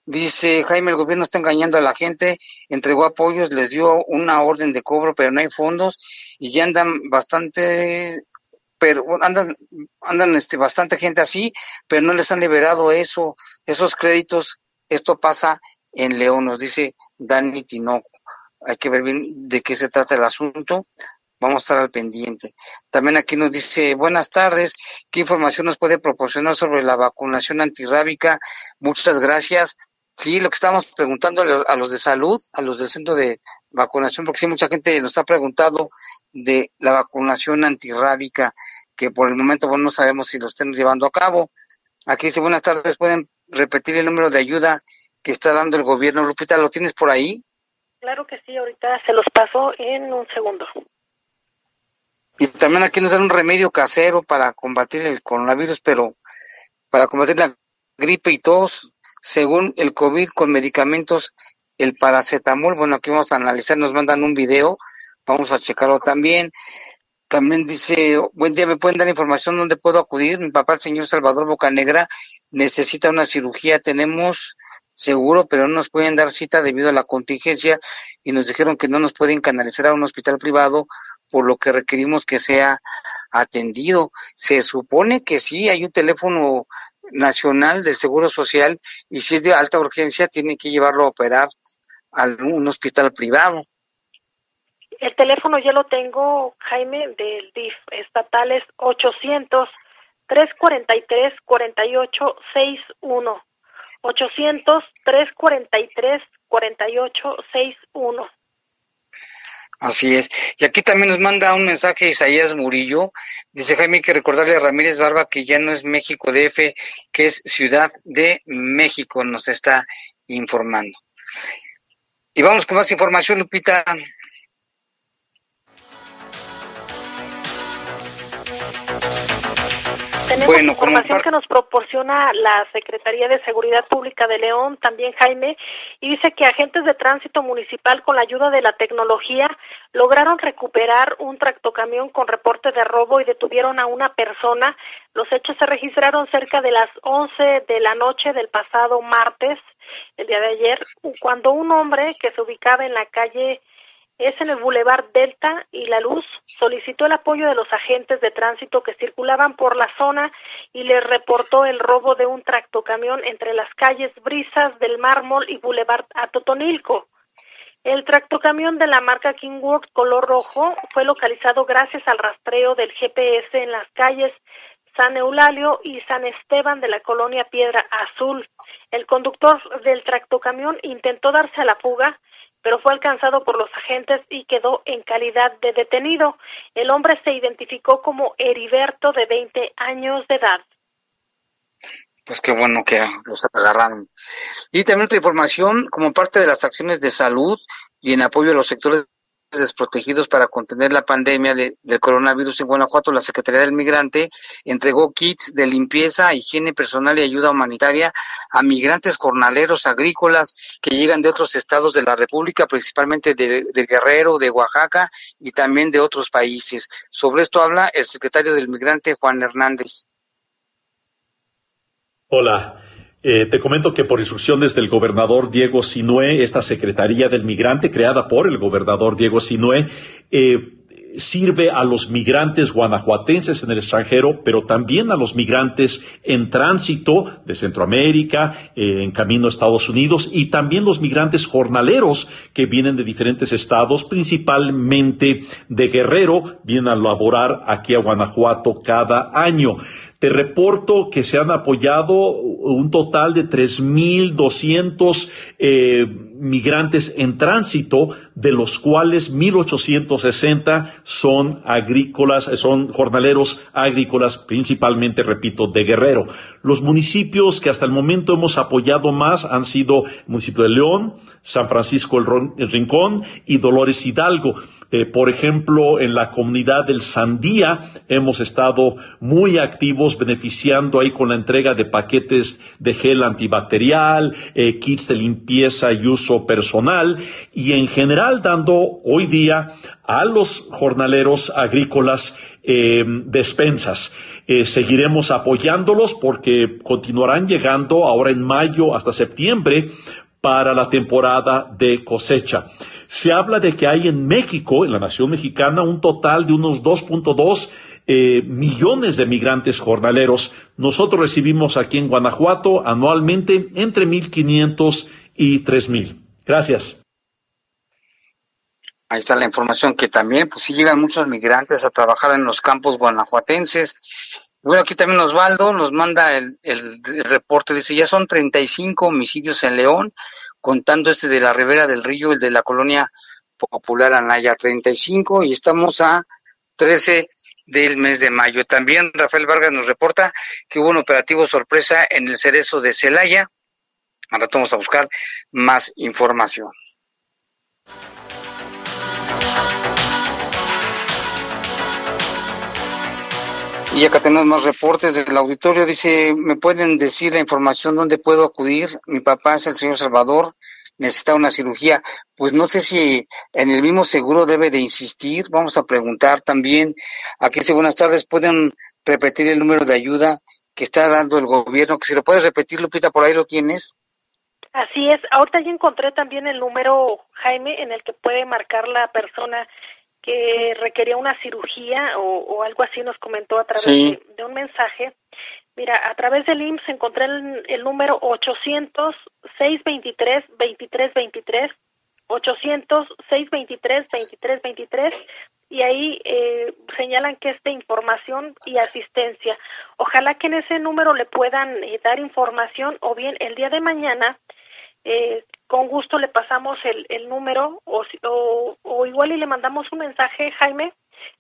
Dice Jaime, el gobierno está engañando a la gente, entregó apoyos, les dio una orden de cobro, pero no hay fondos y ya andan bastante, pero andan, andan este, bastante gente así, pero no les han liberado eso, esos créditos. Esto pasa en León, nos dice Dani Tinoco. Hay que ver bien de qué se trata el asunto. Vamos a estar al pendiente. También aquí nos dice, buenas tardes, ¿qué información nos puede proporcionar sobre la vacunación antirrábica? Muchas gracias. Sí, lo que estábamos preguntando a los de salud, a los del centro de vacunación, porque sí, mucha gente nos ha preguntado de la vacunación antirrábica, que por el momento bueno, no sabemos si lo estén llevando a cabo. Aquí dice, buenas tardes, ¿pueden repetir el número de ayuda que está dando el gobierno? Lupita, ¿lo tienes por ahí? Claro que sí, ahorita se los paso en un segundo. Y también aquí nos dan un remedio casero para combatir el coronavirus, pero para combatir la gripe y tos, según el COVID con medicamentos, el paracetamol, bueno, aquí vamos a analizar, nos mandan un video, vamos a checarlo también. También dice, buen día, ¿me pueden dar información dónde puedo acudir? Mi papá, el señor Salvador Bocanegra, necesita una cirugía, tenemos seguro, pero no nos pueden dar cita debido a la contingencia y nos dijeron que no nos pueden canalizar a un hospital privado, por lo que requerimos que sea atendido. Se supone que sí, hay un teléfono nacional del Seguro Social y si es de alta urgencia tiene que llevarlo a operar a un hospital privado. El teléfono ya lo tengo, Jaime, del DIF estatal es 800 343 4861. 800 343 4861. Así es. Y aquí también nos manda un mensaje Isaías Murillo. Dice Jaime que recordarle a Ramírez Barba que ya no es México DF, que es Ciudad de México, nos está informando. Y vamos con más información, Lupita. Tenemos información que nos proporciona la Secretaría de Seguridad Pública de León, también Jaime, y dice que agentes de tránsito municipal con la ayuda de la tecnología lograron recuperar un tractocamión con reporte de robo y detuvieron a una persona. Los hechos se registraron cerca de las 11 de la noche del pasado martes, el día de ayer, cuando un hombre que se ubicaba en la calle es en el Boulevard Delta y La Luz, solicitó el apoyo de los agentes de tránsito que circulaban por la zona y les reportó el robo de un tractocamión entre las calles Brisas del Mármol y Boulevard Atotonilco. El tractocamión de la marca Kingworth color rojo fue localizado gracias al rastreo del GPS en las calles San Eulalio y San Esteban de la colonia Piedra Azul. El conductor del tractocamión intentó darse a la fuga, pero fue alcanzado por los agentes y quedó en calidad de detenido. El hombre se identificó como Heriberto, de 20 años de edad. Pues qué bueno que los agarraron. Y también otra información, como parte de las acciones de salud y en apoyo a los sectores desprotegidos para contener la pandemia de, del coronavirus en Guanajuato, la Secretaría del Migrante entregó kits de limpieza, higiene personal y ayuda humanitaria a migrantes jornaleros agrícolas que llegan de otros estados de la República, principalmente de, de Guerrero, de Oaxaca y también de otros países. Sobre esto habla el secretario del Migrante, Juan Hernández. Hola, eh, te comento que por instrucciones del gobernador Diego Sinué, esta Secretaría del Migrante, creada por el gobernador Diego Sinué, eh, sirve a los migrantes guanajuatenses en el extranjero, pero también a los migrantes en tránsito de Centroamérica, eh, en camino a Estados Unidos, y también los migrantes jornaleros que vienen de diferentes estados, principalmente de Guerrero, vienen a laborar aquí a Guanajuato cada año. Te reporto que se han apoyado un total de 3.200 eh, migrantes en tránsito, de los cuales 1.860 son agrícolas, son jornaleros agrícolas, principalmente, repito, de Guerrero. Los municipios que hasta el momento hemos apoyado más han sido el municipio de León, San Francisco el Rincón y Dolores Hidalgo. Eh, por ejemplo, en la comunidad del Sandía hemos estado muy activos beneficiando ahí con la entrega de paquetes de gel antibacterial, eh, kits de limpieza y uso personal y en general dando hoy día a los jornaleros agrícolas eh, despensas. seguiremos apoyándolos porque continuarán llegando ahora en mayo hasta septiembre para la temporada de cosecha. Se habla de que hay en México, en la nación mexicana, un total de unos 2.2 eh, millones de migrantes jornaleros. Nosotros recibimos aquí en Guanajuato anualmente entre 1.500 y 3.000. Gracias. Ahí está la información que también, pues sí llegan muchos migrantes a trabajar en los campos guanajuatenses. Bueno, aquí también Osvaldo nos manda el, el, reporte, dice, ya son 35 homicidios en León, contando este de la Ribera del Río, el de la colonia popular Anaya 35, y estamos a 13 del mes de mayo. También Rafael Vargas nos reporta que hubo un operativo sorpresa en el cerezo de Celaya. Ahora vamos a buscar más información. Y acá tenemos más reportes del auditorio. Dice, ¿me pueden decir la información dónde puedo acudir? Mi papá es el señor Salvador, necesita una cirugía. Pues no sé si en el mismo seguro debe de insistir. Vamos a preguntar también. Aquí dice, buenas tardes, ¿pueden repetir el número de ayuda que está dando el gobierno? Que si lo puedes repetir, Lupita, por ahí lo tienes. Así es. Ahorita ya encontré también el número, Jaime, en el que puede marcar la persona que requería una cirugía o, o, algo así nos comentó a través sí. de, de, un mensaje. Mira, a través del IMSS encontré el, el número 800-623-2323, 800-623-2323 y ahí eh, señalan que es de información y asistencia. Ojalá que en ese número le puedan eh, dar información o bien el día de mañana eh, con gusto le pasamos el, el número o, o, o, igual y le mandamos un mensaje, Jaime,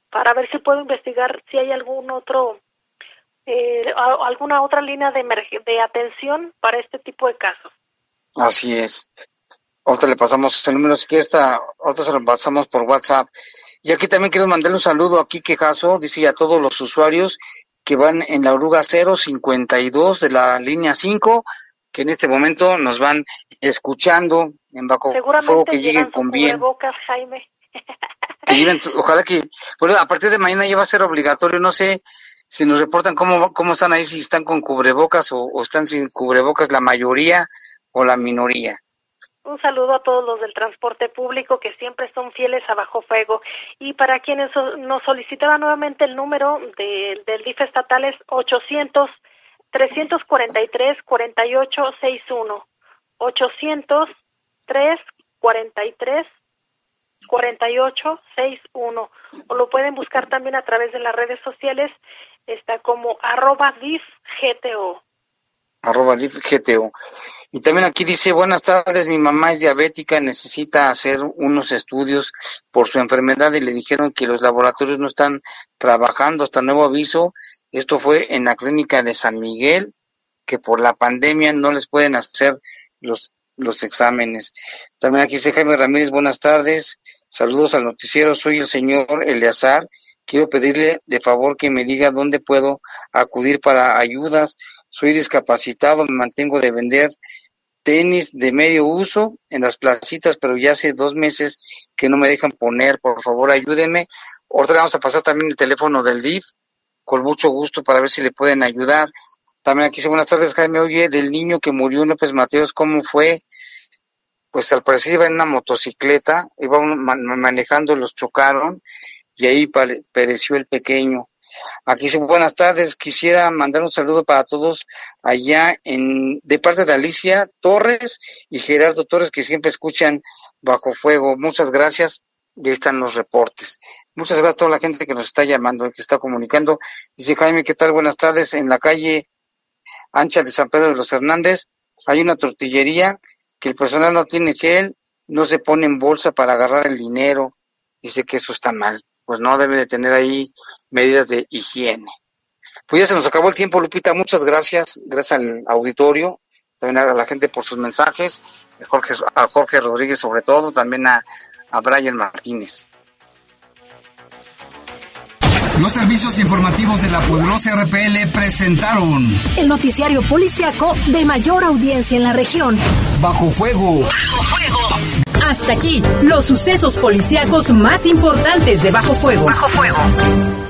para ver si puedo investigar si hay algún otro, eh, alguna otra línea de, de atención para este tipo de casos. Así es. Ahorita le pasamos el número, si quiere, está, ahorita se lo pasamos por WhatsApp. Y aquí también quiero mandarle un saludo a Quique Jasso, dice a todos los usuarios que van en la oruga 052 de la línea 5 que en este momento nos van escuchando en Bajo Fuego, que lleguen con bien. Jaime. *laughs* que lleven, ojalá que, bueno, a partir de mañana ya va a ser obligatorio, no sé si nos reportan cómo, cómo están ahí, si están con cubrebocas o, o están sin cubrebocas la mayoría o la minoría. Un saludo a todos los del transporte público que siempre son fieles a Bajo Fuego. Y para quienes nos solicitaban nuevamente el número de, del DIF estatal es 800 343 4861 803 43 4861 o lo pueden buscar también a través de las redes sociales. Está como arroba difgto. Arroba difgto. Y también aquí dice buenas tardes mi mamá es diabética necesita hacer unos estudios por su enfermedad y le dijeron que los laboratorios no están trabajando hasta nuevo aviso esto fue en la clínica de San Miguel, que por la pandemia no les pueden hacer los, los exámenes. También aquí dice Jaime Ramírez, buenas tardes. Saludos al noticiero, soy el señor Eleazar. Quiero pedirle de favor que me diga dónde puedo acudir para ayudas. Soy discapacitado, me mantengo de vender tenis de medio uso en las placitas, pero ya hace dos meses que no me dejan poner. Por favor, ayúdeme. Ahora vamos a pasar también el teléfono del DIF, con mucho gusto, para ver si le pueden ayudar. También aquí dice, buenas tardes, Jaime. Oye, del niño que murió en López Mateos, ¿cómo fue? Pues al parecer iba en una motocicleta, iba manejando, los chocaron y ahí pereció el pequeño. Aquí dice, buenas tardes, quisiera mandar un saludo para todos allá en de parte de Alicia Torres y Gerardo Torres que siempre escuchan Bajo Fuego. Muchas gracias y ahí están los reportes. Muchas gracias a toda la gente que nos está llamando, que está comunicando. Dice Jaime, ¿qué tal? Buenas tardes. En la calle ancha de San Pedro de los Hernández hay una tortillería que el personal no tiene gel, no se pone en bolsa para agarrar el dinero. Dice que eso está mal pues no debe de tener ahí medidas de higiene. Pues ya se nos acabó el tiempo, Lupita. Muchas gracias. Gracias al auditorio, también a la gente por sus mensajes, Jorge, a Jorge Rodríguez sobre todo, también a, a Brian Martínez. Los servicios informativos de la poderosa RPL presentaron el noticiario policiaco de mayor audiencia en la región. Bajo fuego. Bajo fuego. Hasta aquí, los sucesos policíacos más importantes de Bajo Fuego. Bajo Fuego.